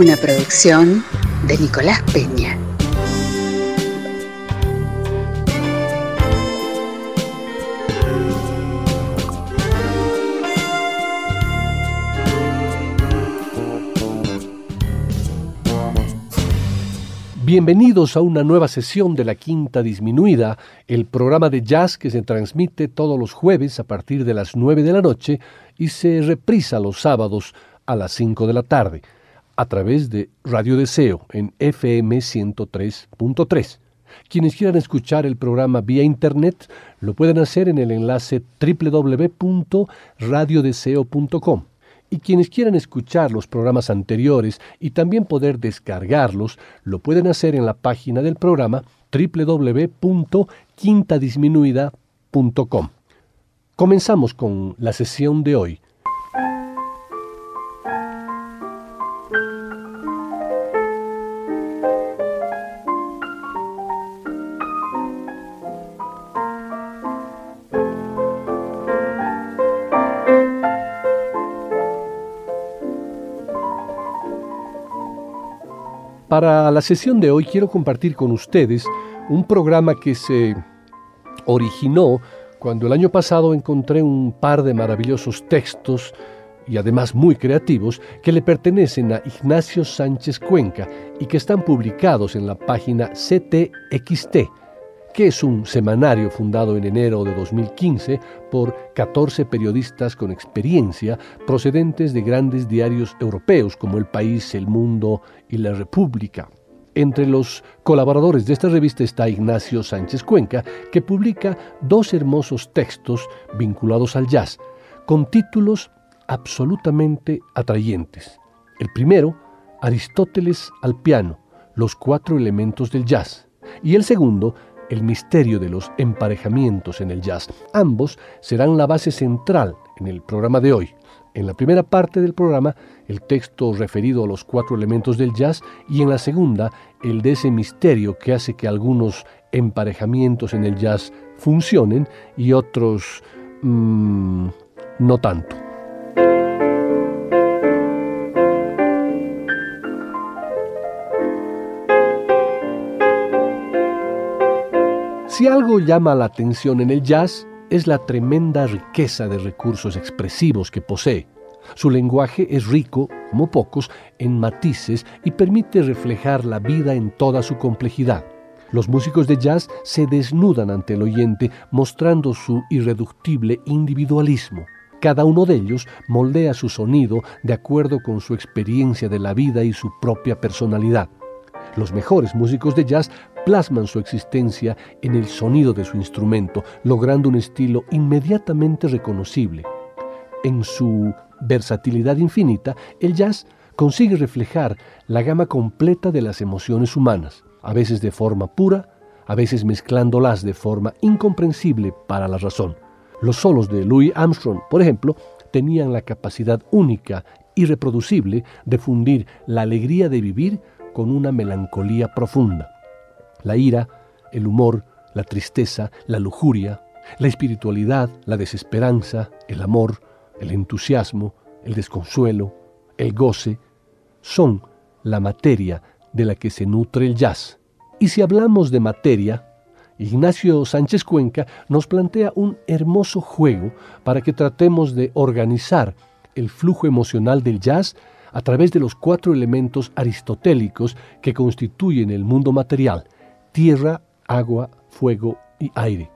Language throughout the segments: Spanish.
Una producción de Nicolás Peña. Bienvenidos a una nueva sesión de la Quinta Disminuida, el programa de jazz que se transmite todos los jueves a partir de las 9 de la noche y se reprisa los sábados a las 5 de la tarde a través de Radio Deseo en FM 103.3. Quienes quieran escuchar el programa vía internet lo pueden hacer en el enlace www.radiodeseo.com. Y quienes quieran escuchar los programas anteriores y también poder descargarlos, lo pueden hacer en la página del programa www.quintadisminuida.com. Comenzamos con la sesión de hoy Para la sesión de hoy quiero compartir con ustedes un programa que se originó cuando el año pasado encontré un par de maravillosos textos y además muy creativos que le pertenecen a Ignacio Sánchez Cuenca y que están publicados en la página CTXT que es un semanario fundado en enero de 2015 por 14 periodistas con experiencia procedentes de grandes diarios europeos como El País, El Mundo y La República. Entre los colaboradores de esta revista está Ignacio Sánchez Cuenca, que publica dos hermosos textos vinculados al jazz, con títulos absolutamente atrayentes. El primero, Aristóteles al piano, los cuatro elementos del jazz, y el segundo, el misterio de los emparejamientos en el jazz. Ambos serán la base central en el programa de hoy. En la primera parte del programa, el texto referido a los cuatro elementos del jazz y en la segunda, el de ese misterio que hace que algunos emparejamientos en el jazz funcionen y otros mm, no tanto. Si algo llama la atención en el jazz, es la tremenda riqueza de recursos expresivos que posee. Su lenguaje es rico, como pocos, en matices y permite reflejar la vida en toda su complejidad. Los músicos de jazz se desnudan ante el oyente mostrando su irreductible individualismo. Cada uno de ellos moldea su sonido de acuerdo con su experiencia de la vida y su propia personalidad. Los mejores músicos de jazz plasman su existencia en el sonido de su instrumento, logrando un estilo inmediatamente reconocible. En su versatilidad infinita, el jazz consigue reflejar la gama completa de las emociones humanas, a veces de forma pura, a veces mezclándolas de forma incomprensible para la razón. Los solos de Louis Armstrong, por ejemplo, tenían la capacidad única, irreproducible, de fundir la alegría de vivir con una melancolía profunda. La ira, el humor, la tristeza, la lujuria, la espiritualidad, la desesperanza, el amor, el entusiasmo, el desconsuelo, el goce, son la materia de la que se nutre el jazz. Y si hablamos de materia, Ignacio Sánchez Cuenca nos plantea un hermoso juego para que tratemos de organizar el flujo emocional del jazz a través de los cuatro elementos aristotélicos que constituyen el mundo material, tierra, agua, fuego y aire.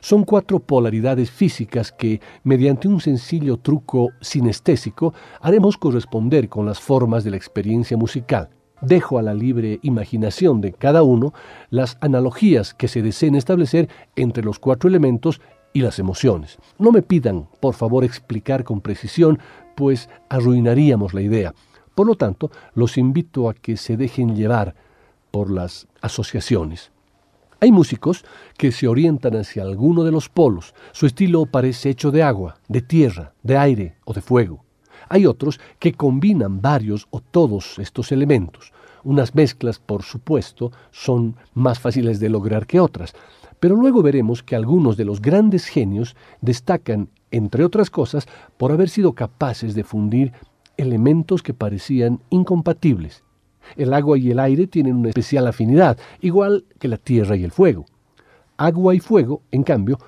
Son cuatro polaridades físicas que, mediante un sencillo truco sinestésico, haremos corresponder con las formas de la experiencia musical. Dejo a la libre imaginación de cada uno las analogías que se deseen establecer entre los cuatro elementos y las emociones. No me pidan, por favor, explicar con precisión, pues arruinaríamos la idea. Por lo tanto, los invito a que se dejen llevar por las asociaciones. Hay músicos que se orientan hacia alguno de los polos. Su estilo parece hecho de agua, de tierra, de aire o de fuego. Hay otros que combinan varios o todos estos elementos. Unas mezclas, por supuesto, son más fáciles de lograr que otras, pero luego veremos que algunos de los grandes genios destacan, entre otras cosas, por haber sido capaces de fundir elementos que parecían incompatibles. El agua y el aire tienen una especial afinidad, igual que la tierra y el fuego. Agua y fuego, en cambio,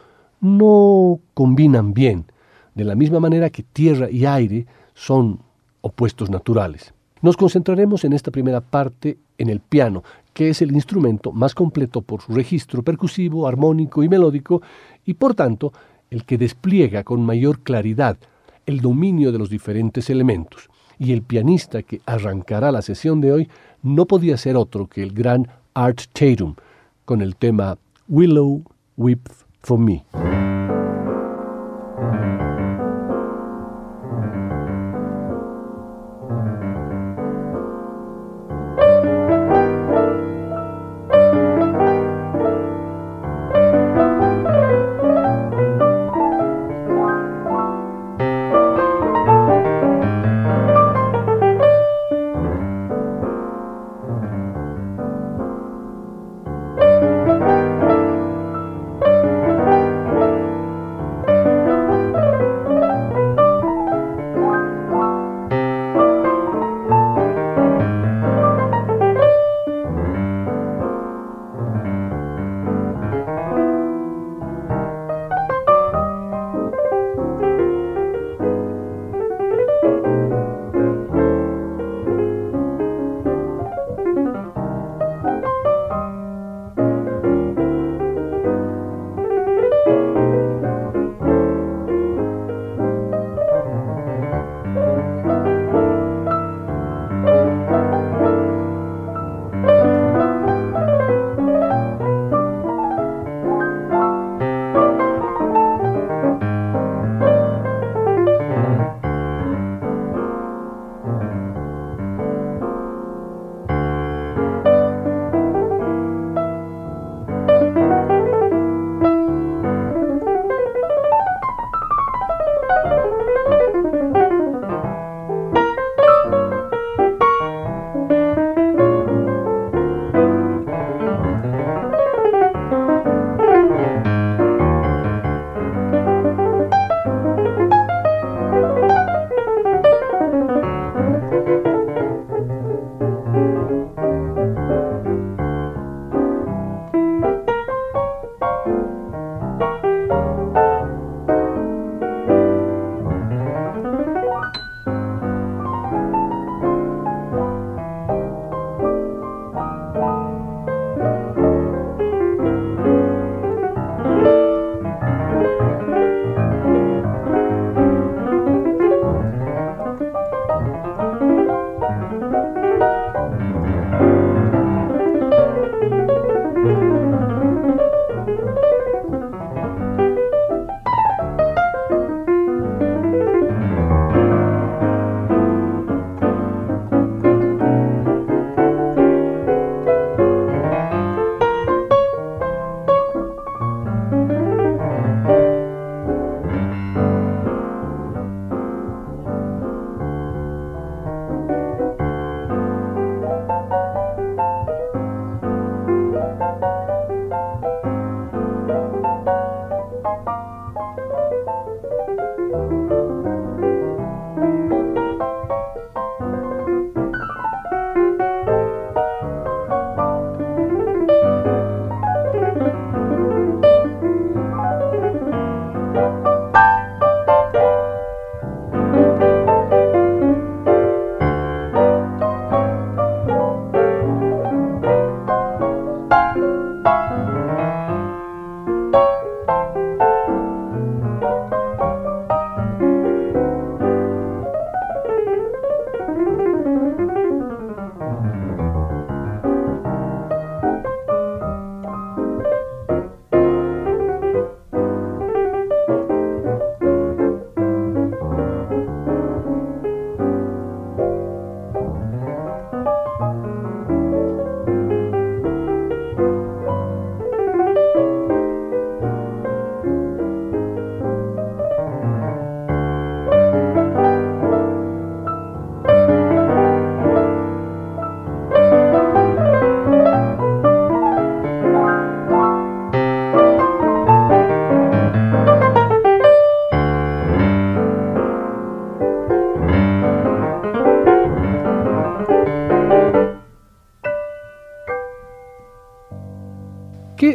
no combinan bien, de la misma manera que tierra y aire son opuestos naturales. Nos concentraremos en esta primera parte en el piano, que es el instrumento más completo por su registro percusivo, armónico y melódico, y por tanto el que despliega con mayor claridad el dominio de los diferentes elementos. Y el pianista que arrancará la sesión de hoy no podía ser otro que el gran Art Tatum, con el tema Willow Weep for Me.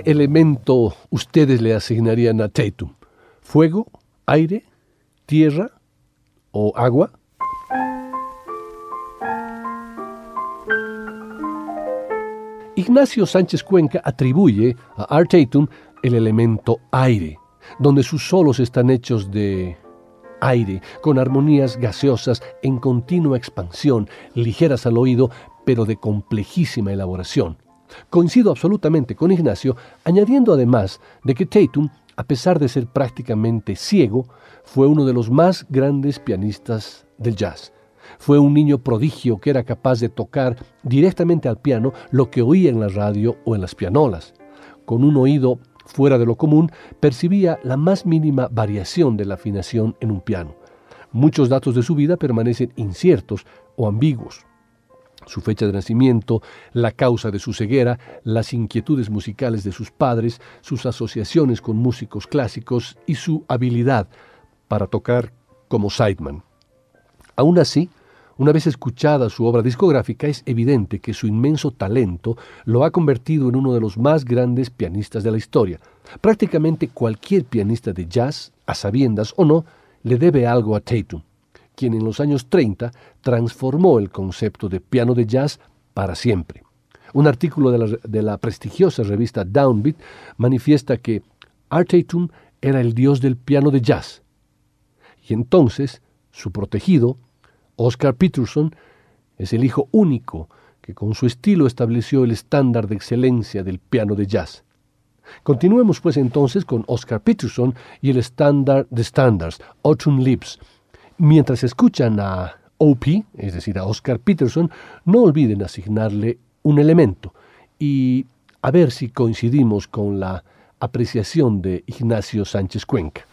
¿Qué elemento ustedes le asignarían a Tatum? ¿Fuego? ¿Aire? ¿Tierra? ¿O agua? Ignacio Sánchez Cuenca atribuye a Art Tatum el elemento aire, donde sus solos están hechos de aire, con armonías gaseosas en continua expansión, ligeras al oído, pero de complejísima elaboración. Coincido absolutamente con Ignacio, añadiendo además de que Tatum, a pesar de ser prácticamente ciego, fue uno de los más grandes pianistas del jazz. Fue un niño prodigio que era capaz de tocar directamente al piano lo que oía en la radio o en las pianolas. Con un oído fuera de lo común, percibía la más mínima variación de la afinación en un piano. Muchos datos de su vida permanecen inciertos o ambiguos. Su fecha de nacimiento, la causa de su ceguera, las inquietudes musicales de sus padres, sus asociaciones con músicos clásicos y su habilidad para tocar como sideman. Aún así, una vez escuchada su obra discográfica, es evidente que su inmenso talento lo ha convertido en uno de los más grandes pianistas de la historia. Prácticamente cualquier pianista de jazz, a sabiendas o no, le debe algo a Tatum, quien en los años 30 transformó el concepto de piano de jazz para siempre. Un artículo de la, prestigiosa revista Downbeat manifiesta que Art Tatum era el dios del piano de jazz. Y entonces, su protegido, Oscar Peterson es el hijo único que con su estilo estableció el estándar de excelencia del piano de jazz. Continuemos pues entonces con Oscar Peterson y el estándar de standards, Autumn Lips. Mientras escuchan a OP, es decir, a Oscar Peterson, no olviden asignarle un elemento y a ver si coincidimos con la apreciación de Ignacio Sánchez Cuenca.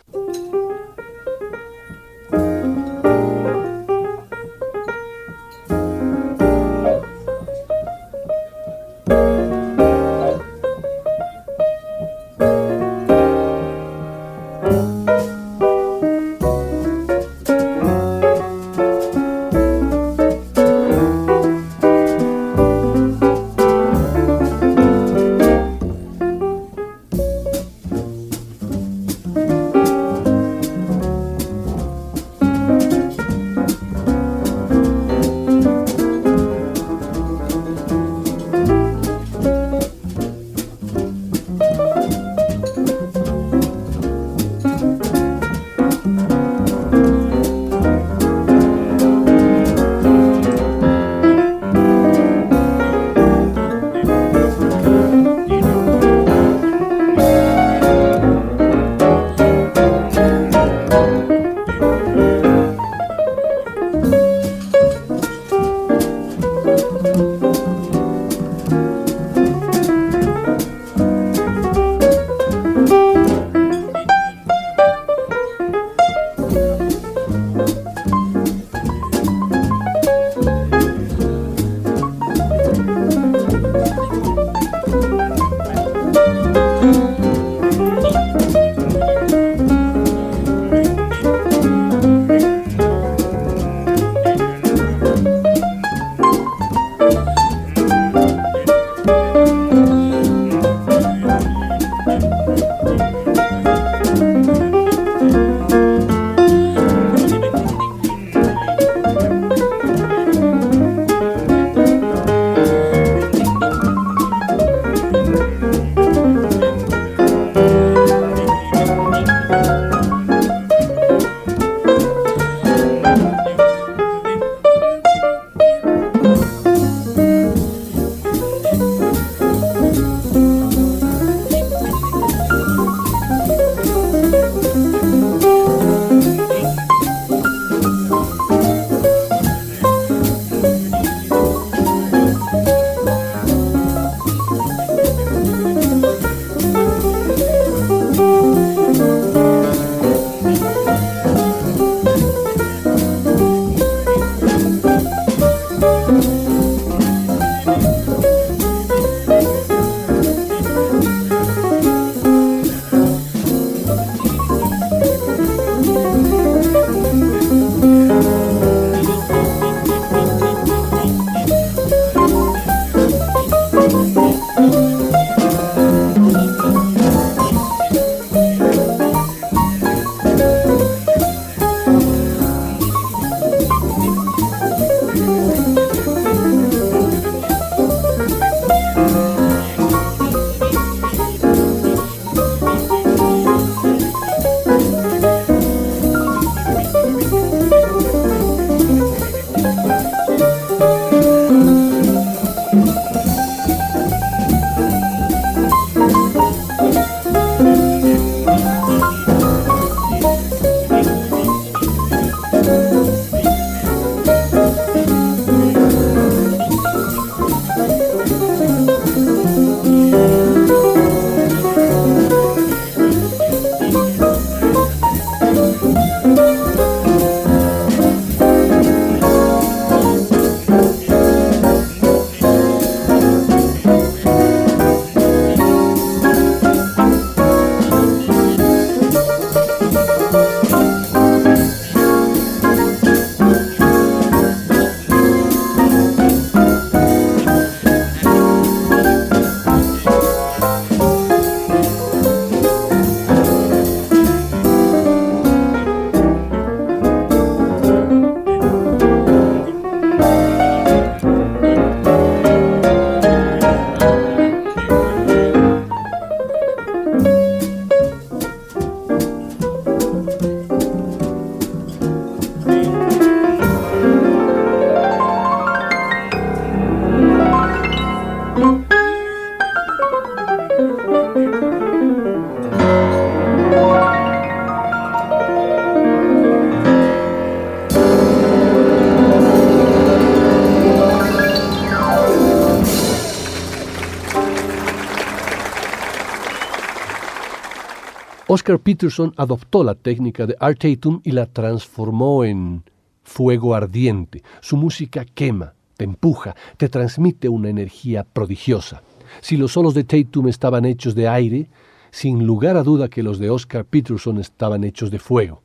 Oscar Peterson adoptó la técnica de Art Tatum y la transformó en fuego ardiente. Su música quema, te empuja, te transmite una energía prodigiosa. Si los solos de Tatum estaban hechos de aire, sin lugar a duda que los de Oscar Peterson estaban hechos de fuego.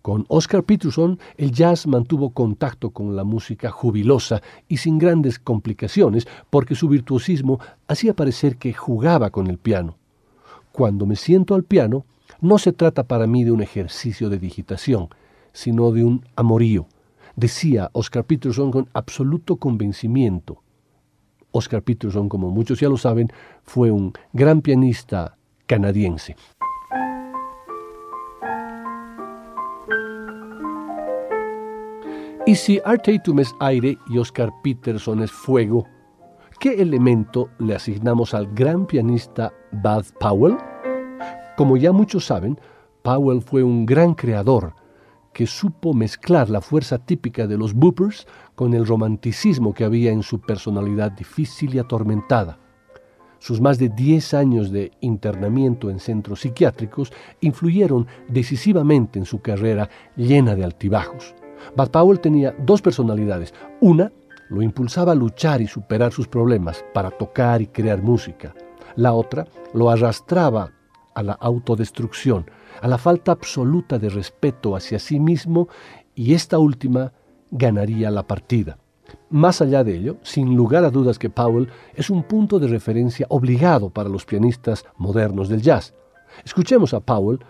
Con Oscar Peterson, el jazz mantuvo contacto con la música jubilosa y sin grandes complicaciones, porque su virtuosismo hacía parecer que jugaba con el piano. Cuando me siento al piano, no se trata para mí de un ejercicio de digitación, sino de un amorío, decía Oscar Peterson con absoluto convencimiento. Oscar Peterson, como muchos ya lo saben, fue un gran pianista canadiense. Y si Art Tatum es aire y Oscar Peterson es fuego, ¿qué elemento le asignamos al gran pianista Bud Powell? Como ya muchos saben, Powell fue un gran creador que supo mezclar la fuerza típica de los boopers con el romanticismo que había en su personalidad difícil y atormentada. Sus más de 10 años de internamiento en centros psiquiátricos influyeron decisivamente en su carrera llena de altibajos. Bud Powell tenía dos personalidades. Una lo impulsaba a luchar y superar sus problemas para tocar y crear música. La otra lo arrastraba a la autodestrucción, a la falta absoluta de respeto hacia sí mismo y esta última ganaría la partida. Más allá de ello, sin lugar a dudas que Powell es un punto de referencia obligado para los pianistas modernos del jazz. Escuchemos a Powell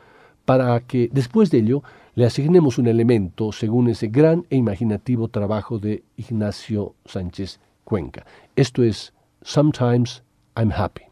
para que después de ello le asignemos un elemento según ese gran e imaginativo trabajo de Ignacio Sánchez Cuenca. Esto es Sometimes I'm Happy.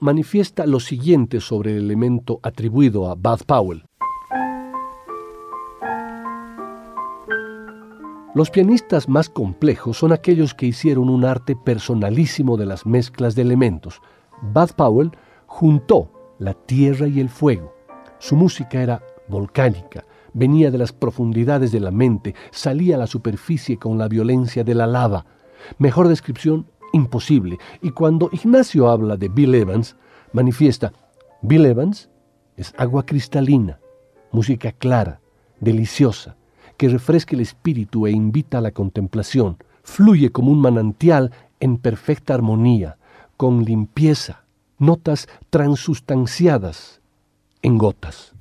Manifiesta lo siguiente sobre el elemento atribuido a Bud Powell. Los pianistas más complejos son aquellos que hicieron un arte personalísimo de las mezclas de elementos. Bud Powell juntó la tierra y el fuego. Su música era volcánica, venía de las profundidades de la mente, salía a la superficie con la violencia de la lava. Mejor descripción imposible. Y cuando Ignacio habla de Bill Evans, manifiesta, Bill Evans es agua cristalina, música clara, deliciosa, que refresca el espíritu e invita a la contemplación, fluye como un manantial en perfecta armonía, con limpieza, notas transustanciadas en gotas.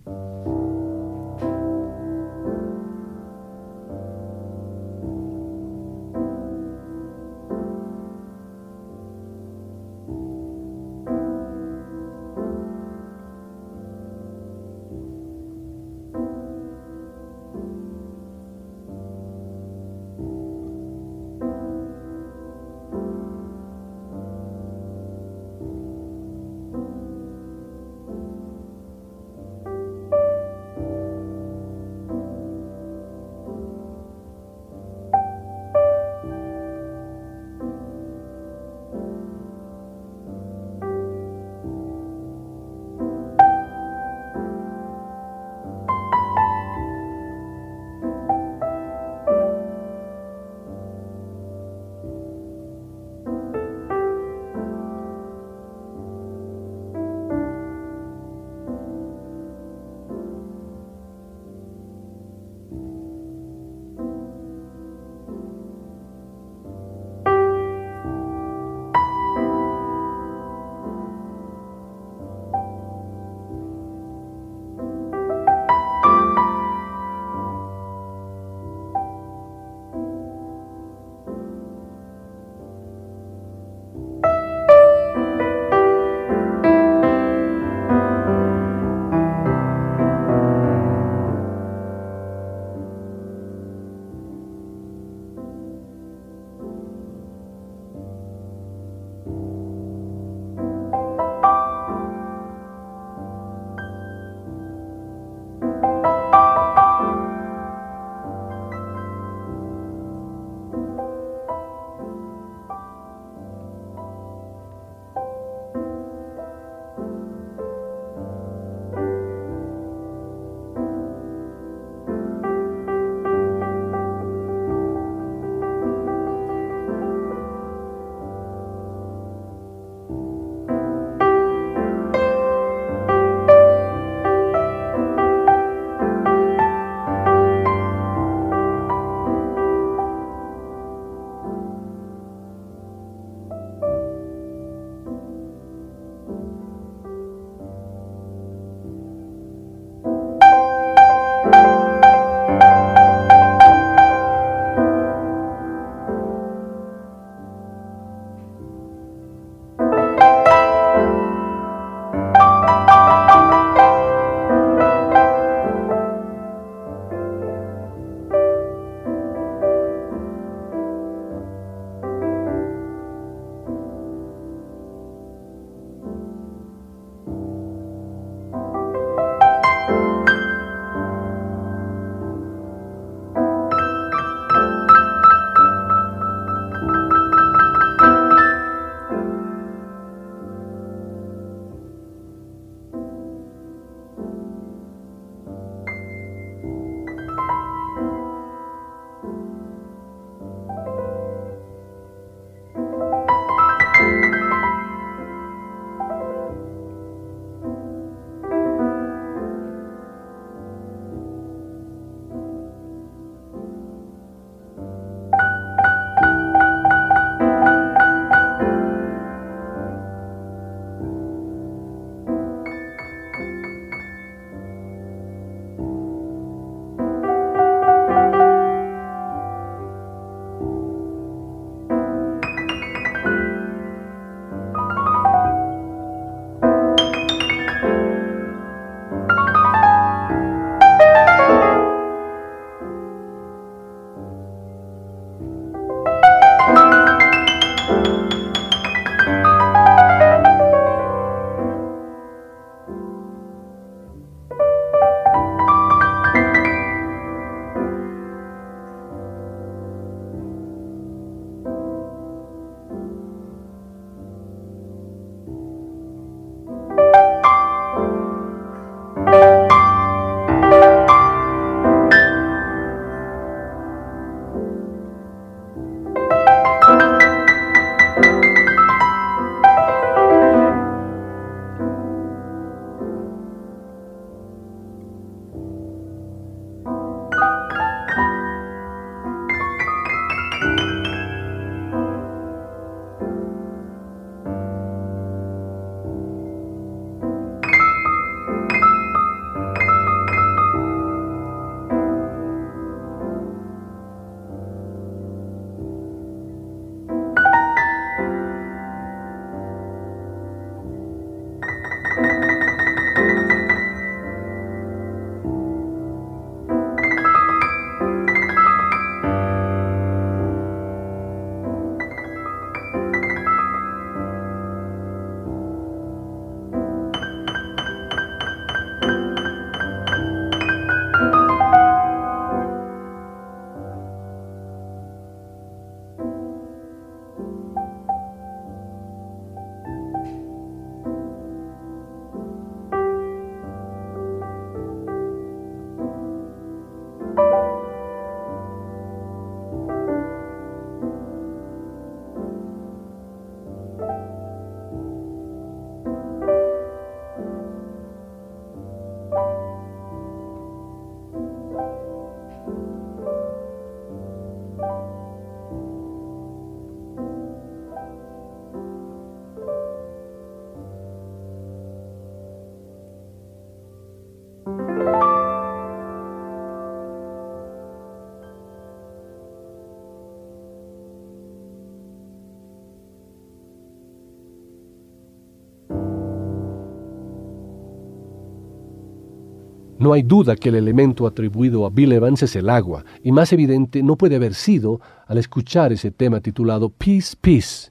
No hay duda que el elemento atribuido a Bill Evans es el agua, y más evidente no puede haber sido al escuchar ese tema titulado Peace, Peace,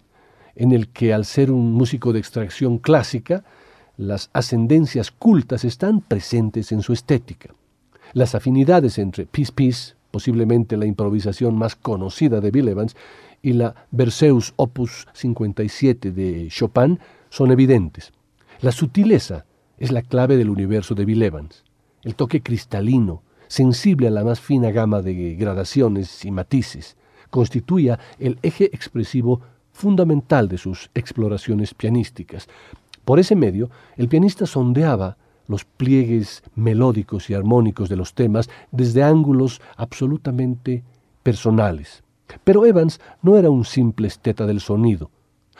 en el que al ser un músico de extracción clásica, las ascendencias cultas están presentes en su estética. Las afinidades entre Peace, Peace, posiblemente la improvisación más conocida de Bill Evans, y la Berceus Opus 57 de Chopin son evidentes. La sutileza es la clave del universo de Bill Evans el toque cristalino, sensible a la más fina gama de gradaciones y matices, constituía el eje expresivo fundamental de sus exploraciones pianísticas. Por ese medio, el pianista sondeaba los pliegues melódicos y armónicos de los temas desde ángulos absolutamente personales. Pero Evans no era un simple esteta del sonido.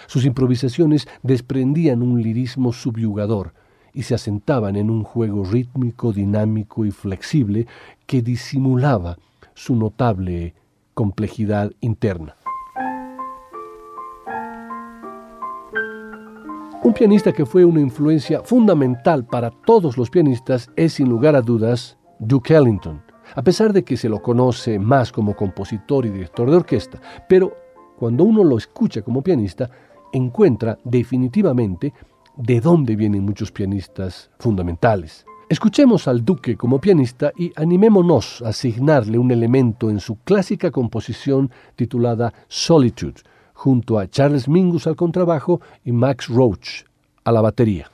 Sus improvisaciones desprendían un lirismo subyugador, y se asentaban en un juego rítmico, dinámico y flexible que disimulaba su notable complejidad interna. Un pianista que fue una influencia fundamental para todos los pianistas es sin lugar a dudas Duke Ellington, a pesar de que se lo conoce más como compositor y director de orquesta, pero cuando uno lo escucha como pianista, encuentra definitivamente de dónde vienen muchos pianistas fundamentales. Escuchemos al Duque como pianista y animémonos a asignarle un elemento en su clásica composición titulada Solitude, junto a Charles Mingus al contrabajo y Max Roach a la batería.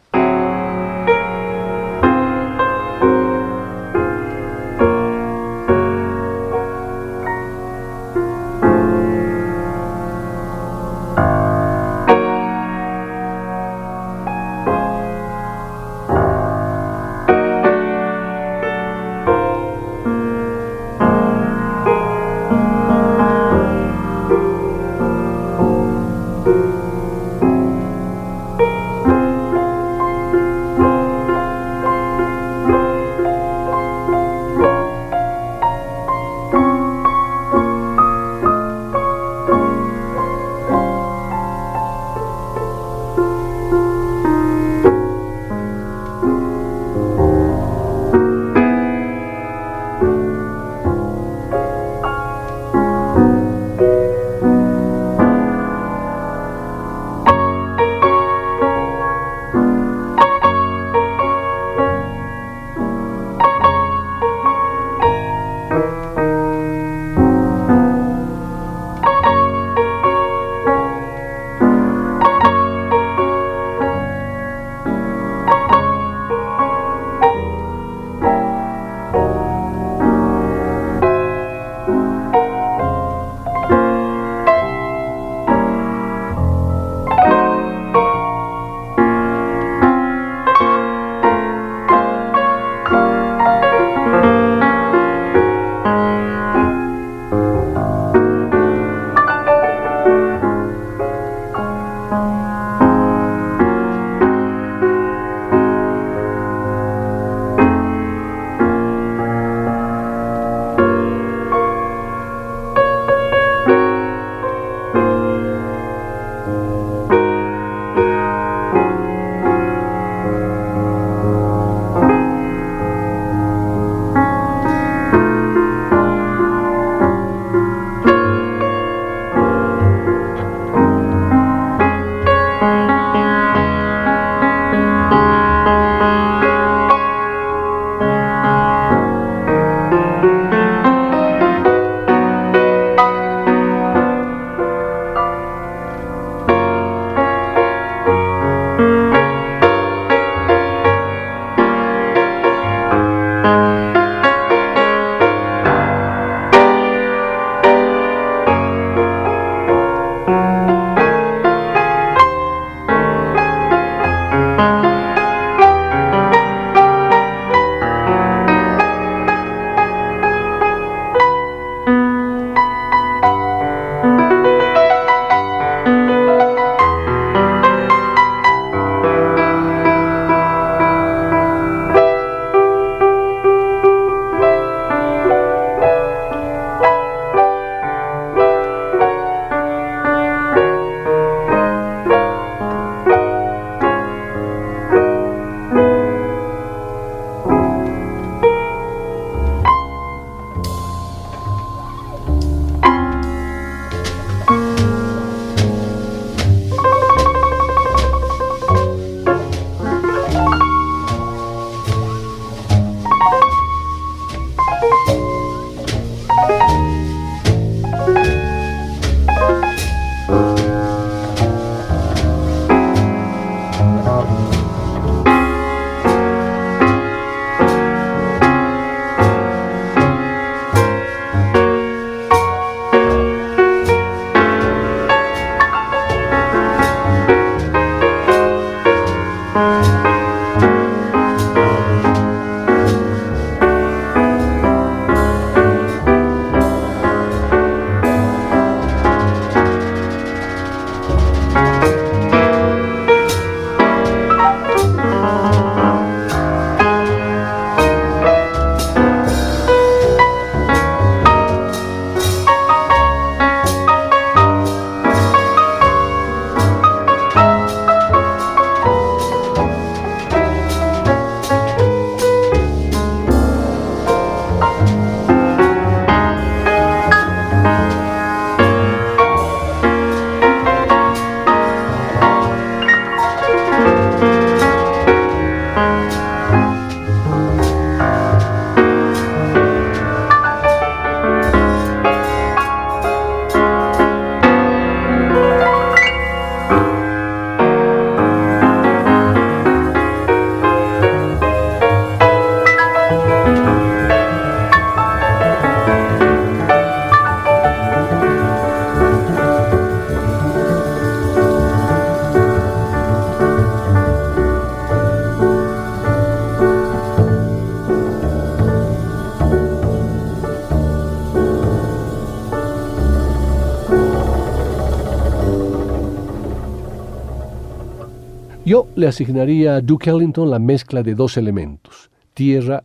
Asignaría a Duke Ellington la mezcla de dos elementos, tierra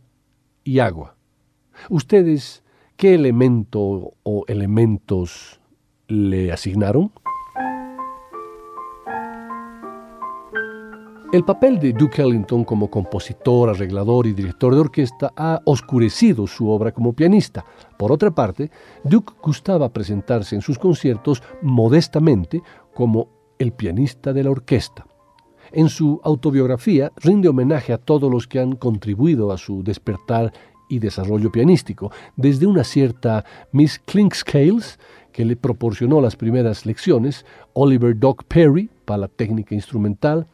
y agua. ¿Ustedes qué elemento o elementos le asignaron? El papel de Duke Ellington como compositor, arreglador y director de orquesta ha oscurecido su obra como pianista. Por otra parte, Duke gustaba presentarse en sus conciertos modestamente como el pianista de la orquesta. En su autobiografía rinde homenaje a todos los que han contribuido a su despertar y desarrollo pianístico, desde una cierta Miss Clinkscales, que le proporcionó las primeras lecciones, Oliver Doc Perry para la técnica instrumental,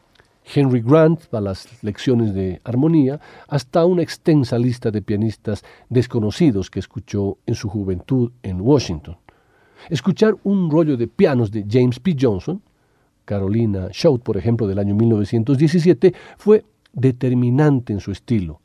Henry Grant para las lecciones de armonía, hasta una extensa lista de pianistas desconocidos que escuchó en su juventud en Washington. Escuchar un rollo de pianos de James P. Johnson, Carolina Shout, por ejemplo, del año 1917, fue determinante en su estilo.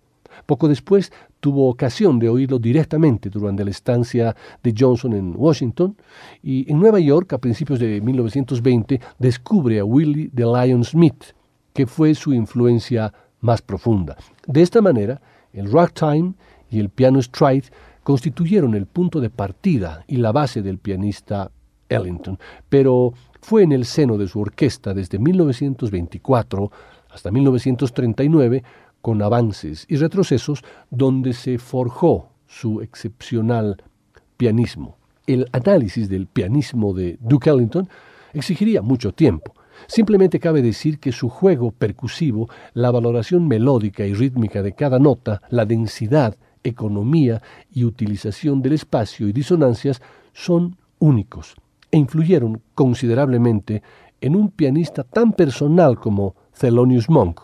Poco después tuvo ocasión de oírlo directamente durante la estancia de Johnson en Washington y en Nueva York a principios de 1920 descubre a Willie de Lion Smith, que fue su influencia más profunda. De esta manera, el ragtime y el piano stride constituyeron el punto de partida y la base del pianista Ellington, pero fue en el seno de su orquesta desde 1924 hasta 1939, con avances y retrocesos, donde se forjó su excepcional pianismo. El análisis del pianismo de Duke Ellington exigiría mucho tiempo, Simplemente cabe decir que su juego percusivo, la valoración melódica y rítmica de cada nota, la densidad, economía y utilización del espacio y disonancias son únicos e influyeron considerablemente en un pianista tan personal como Thelonious Monk,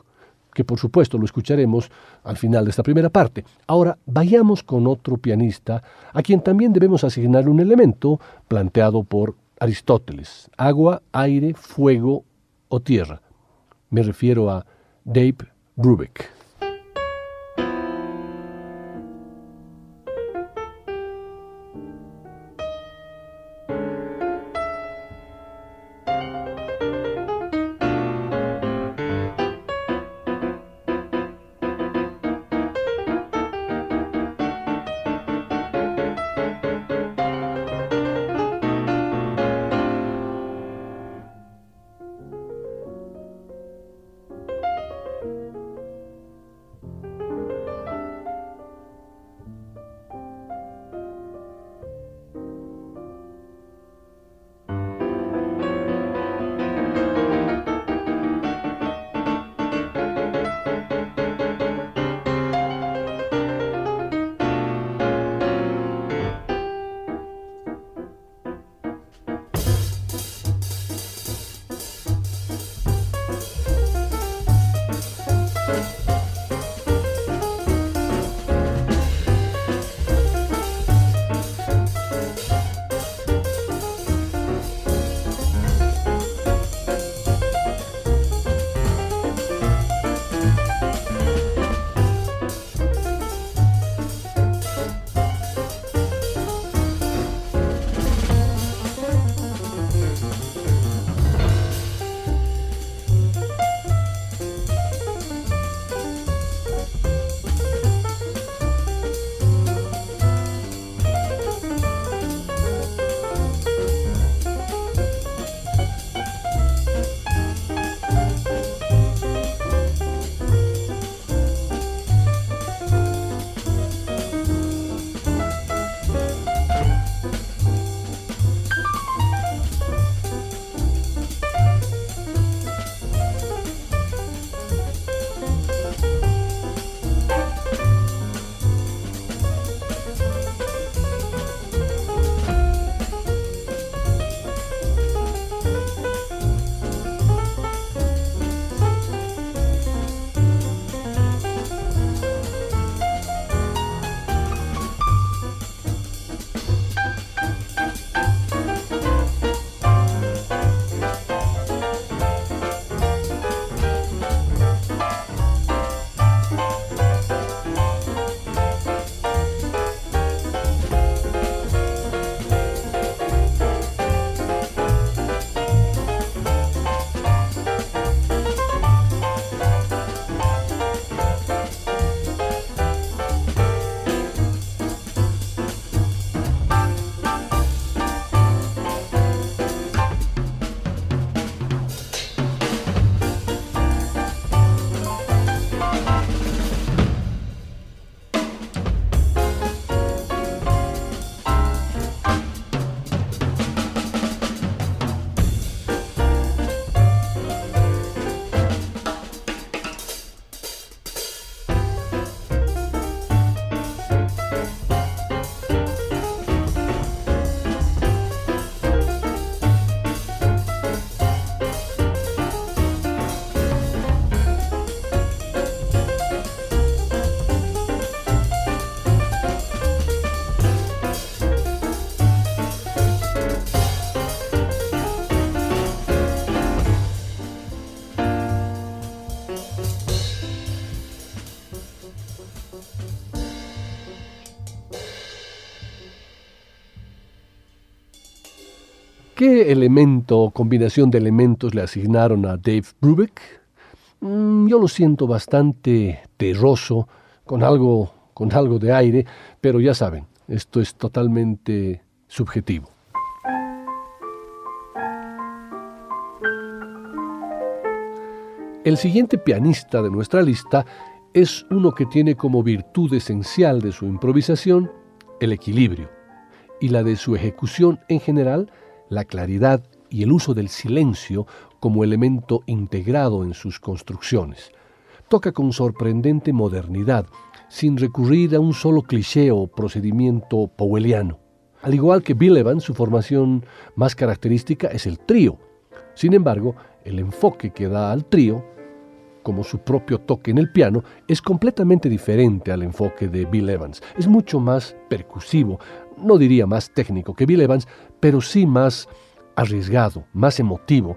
que por supuesto lo escucharemos al final de esta primera parte. Ahora vayamos con otro pianista a quien también debemos asignar un elemento planteado por Aristóteles, agua, aire, fuego o tierra. Me refiero a Dave Brubeck. ¿Qué elemento o combinación de elementos le asignaron a Dave Brubeck? Mm, yo lo siento bastante terroso, con algo, con algo de aire, pero ya saben, esto es totalmente subjetivo. El siguiente pianista de nuestra lista es uno que tiene como virtud esencial de su improvisación el equilibrio y la de su ejecución en general la claridad y el uso del silencio como elemento integrado en sus construcciones. Toca con sorprendente modernidad, sin recurrir a un solo cliché o procedimiento powelliano. Al igual que Bill Evans, su formación más característica es el trío. Sin embargo, el enfoque que da al trío, como su propio toque en el piano, es completamente diferente al enfoque de Bill Evans. Es mucho más percusivo, no diría más técnico que Bill Evans, pero sí más arriesgado, más emotivo,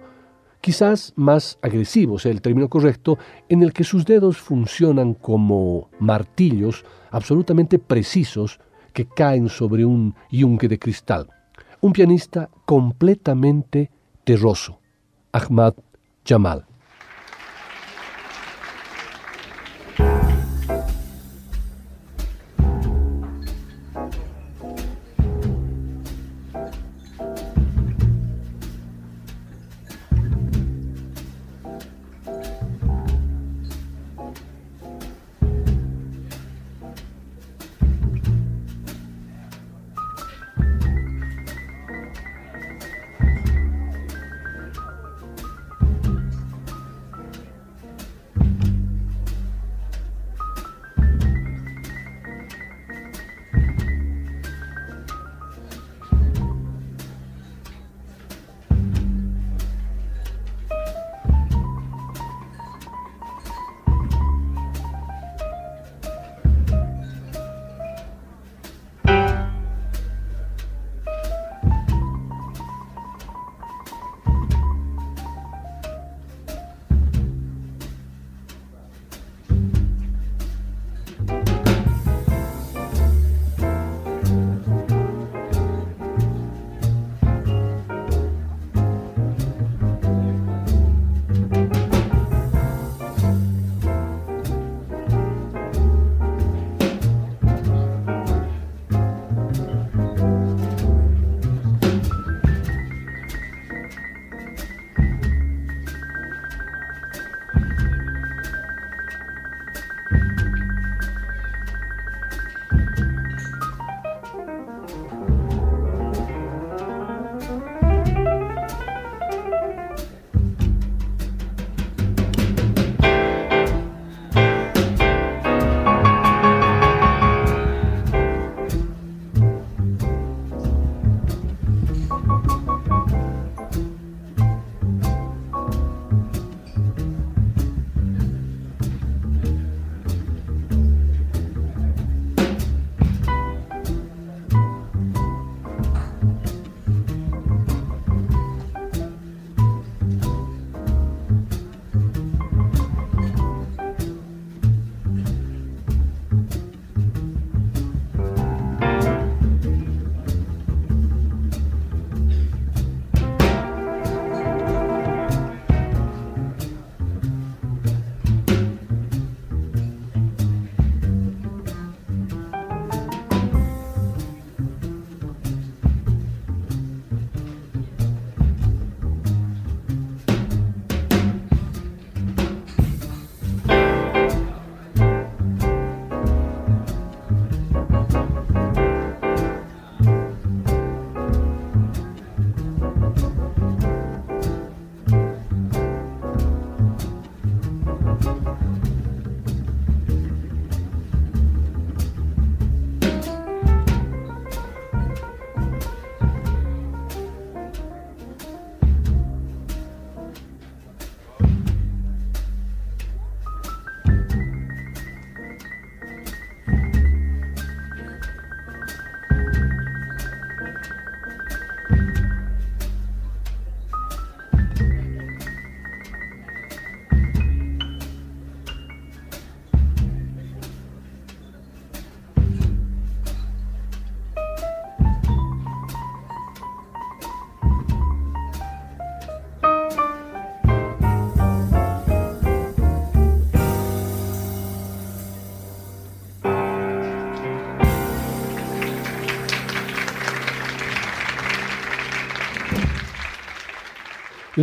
quizás más agresivo sea el término correcto, en el que sus dedos funcionan como martillos absolutamente precisos que caen sobre un yunque de cristal. Un pianista completamente terroso, Ahmad Jamal.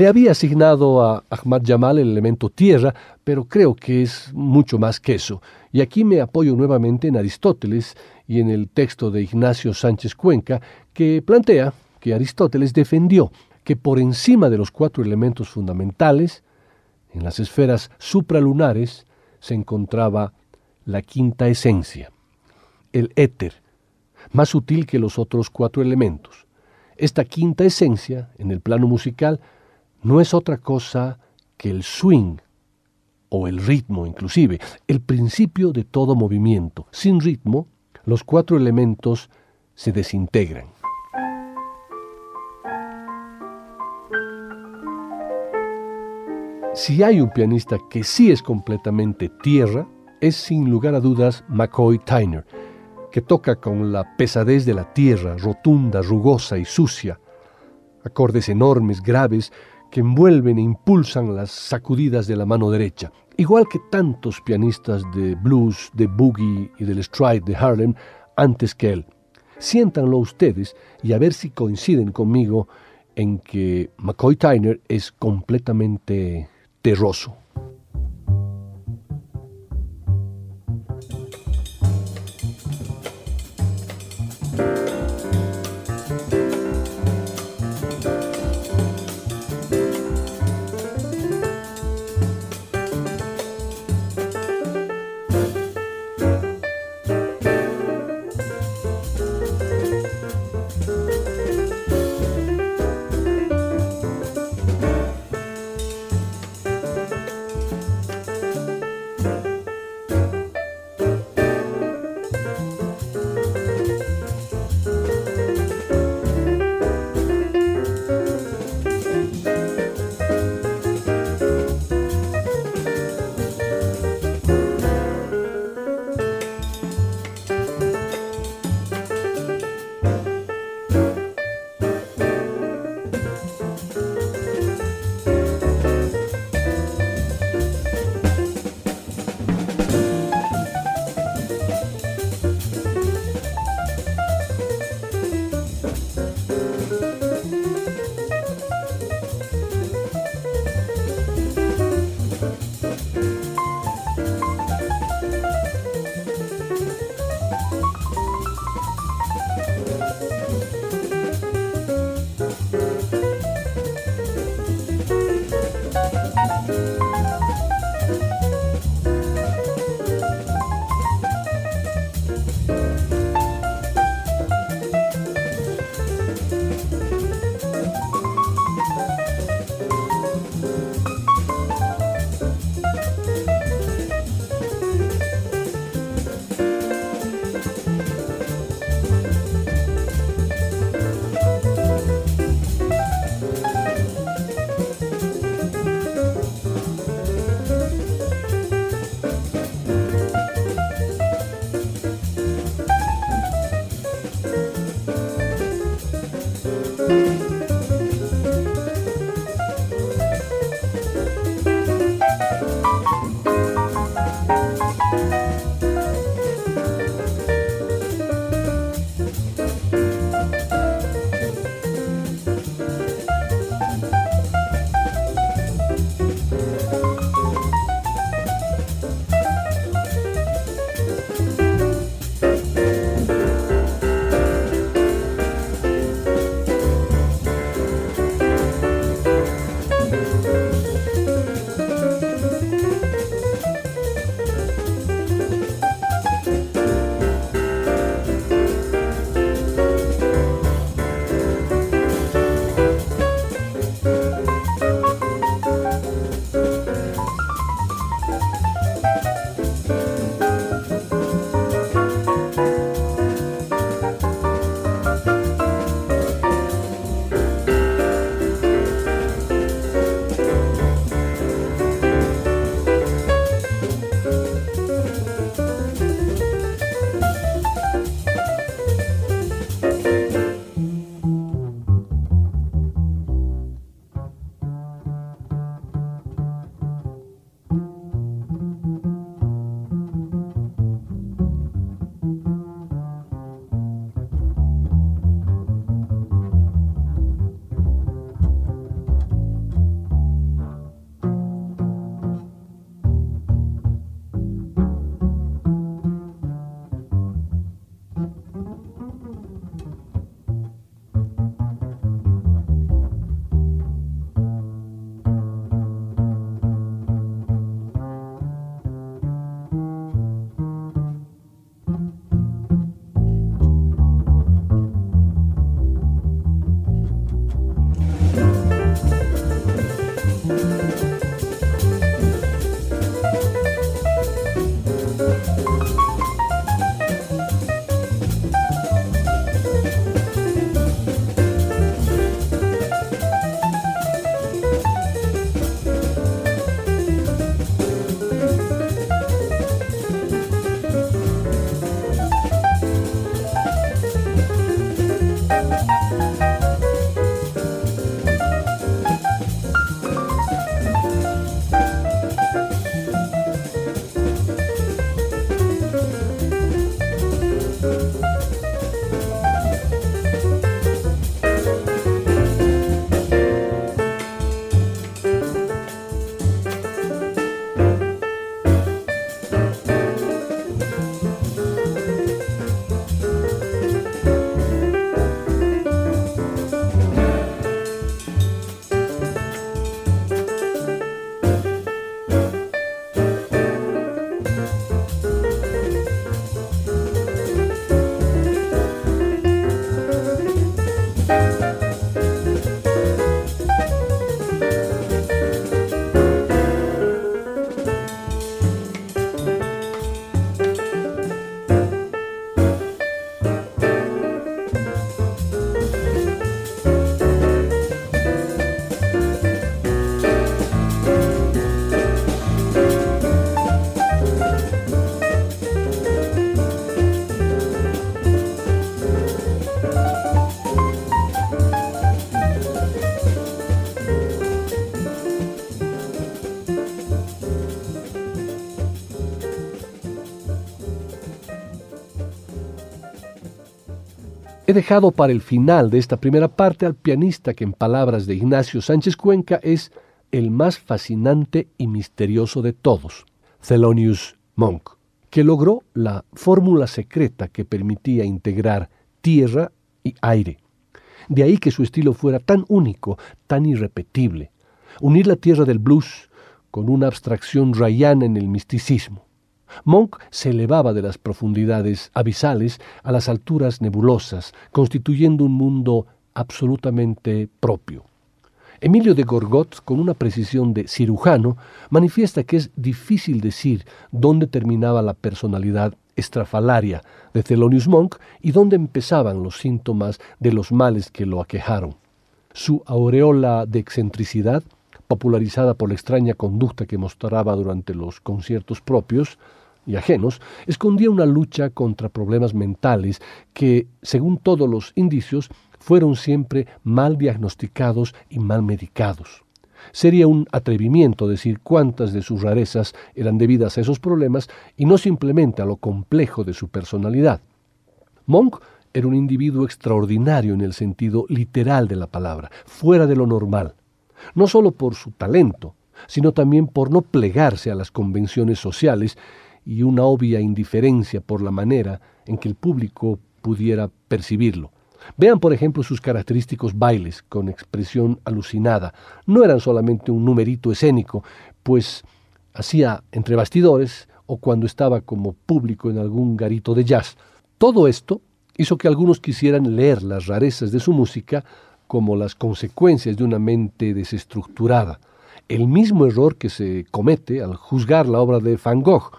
Le había asignado a Ahmad Jamal el elemento tierra, pero creo que es mucho más que eso. Y aquí me apoyo nuevamente en Aristóteles y en el texto de Ignacio Sánchez Cuenca, que plantea que Aristóteles defendió que por encima de los cuatro elementos fundamentales, en las esferas supralunares, se encontraba la quinta esencia, el éter, más sutil que los otros cuatro elementos. Esta quinta esencia, en el plano musical, no es otra cosa que el swing, o el ritmo inclusive, el principio de todo movimiento. Sin ritmo, los cuatro elementos se desintegran. Si hay un pianista que sí es completamente tierra, es sin lugar a dudas McCoy Tyner, que toca con la pesadez de la tierra, rotunda, rugosa y sucia, acordes enormes, graves, que envuelven e impulsan las sacudidas de la mano derecha, igual que tantos pianistas de blues, de boogie y del stride de Harlem antes que él. Siéntanlo ustedes y a ver si coinciden conmigo en que McCoy Tyner es completamente terroso. He dejado para el final de esta primera parte al pianista que en palabras de Ignacio Sánchez Cuenca es el más fascinante y misterioso de todos, Thelonious Monk, que logró la fórmula secreta que permitía integrar tierra y aire. De ahí que su estilo fuera tan único, tan irrepetible, unir la tierra del blues con una abstracción rayana en el misticismo. Monk se elevaba de las profundidades abisales a las alturas nebulosas, constituyendo un mundo absolutamente propio. Emilio de Gorgot, con una precisión de cirujano, manifiesta que es difícil decir dónde terminaba la personalidad estrafalaria de Thelonious Monk y dónde empezaban los síntomas de los males que lo aquejaron. Su aureola de excentricidad, popularizada por la extraña conducta que mostraba durante los conciertos propios, y ajenos, escondía una lucha contra problemas mentales que, según todos los indicios, fueron siempre mal diagnosticados y mal medicados. Sería un atrevimiento decir cuántas de sus rarezas eran debidas a esos problemas y no simplemente a lo complejo de su personalidad. Monk era un individuo extraordinario en el sentido literal de la palabra, fuera de lo normal, no solo por su talento, sino también por no plegarse a las convenciones sociales y una obvia indiferencia por la manera en que el público pudiera percibirlo. Vean, por ejemplo, sus característicos bailes con expresión alucinada. No eran solamente un numerito escénico, pues hacía entre bastidores o cuando estaba como público en algún garito de jazz. Todo esto hizo que algunos quisieran leer las rarezas de su música como las consecuencias de una mente desestructurada. El mismo error que se comete al juzgar la obra de Van Gogh,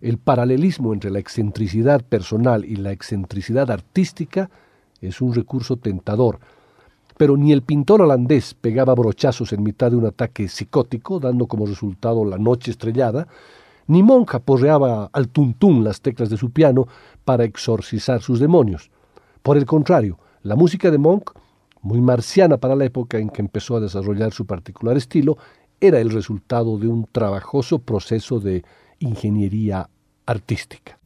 el paralelismo entre la excentricidad personal y la excentricidad artística es un recurso tentador, pero ni el pintor holandés pegaba brochazos en mitad de un ataque psicótico, dando como resultado la noche estrellada, ni Monk aporreaba al tuntún las teclas de su piano para exorcizar sus demonios. Por el contrario, la música de Monk, muy marciana para la época en que empezó a desarrollar su particular estilo, era el resultado de un trabajoso proceso de ingeniería artística.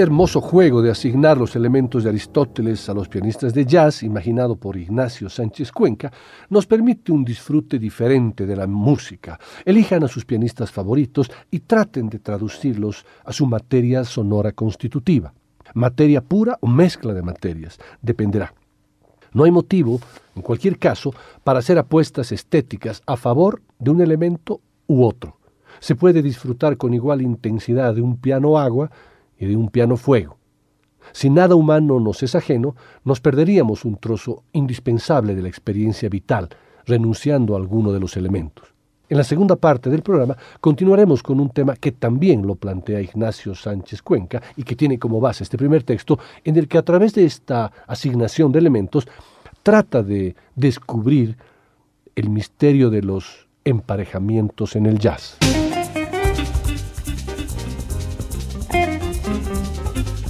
Este hermoso juego de asignar los elementos de Aristóteles a los pianistas de jazz, imaginado por Ignacio Sánchez Cuenca, nos permite un disfrute diferente de la música. Elijan a sus pianistas favoritos y traten de traducirlos a su materia sonora constitutiva. Materia pura o mezcla de materias, dependerá. No hay motivo, en cualquier caso, para hacer apuestas estéticas a favor de un elemento u otro. Se puede disfrutar con igual intensidad de un piano agua y de un piano fuego. Si nada humano nos es ajeno, nos perderíamos un trozo indispensable de la experiencia vital, renunciando a alguno de los elementos. En la segunda parte del programa continuaremos con un tema que también lo plantea Ignacio Sánchez Cuenca y que tiene como base este primer texto, en el que a través de esta asignación de elementos trata de descubrir el misterio de los emparejamientos en el jazz.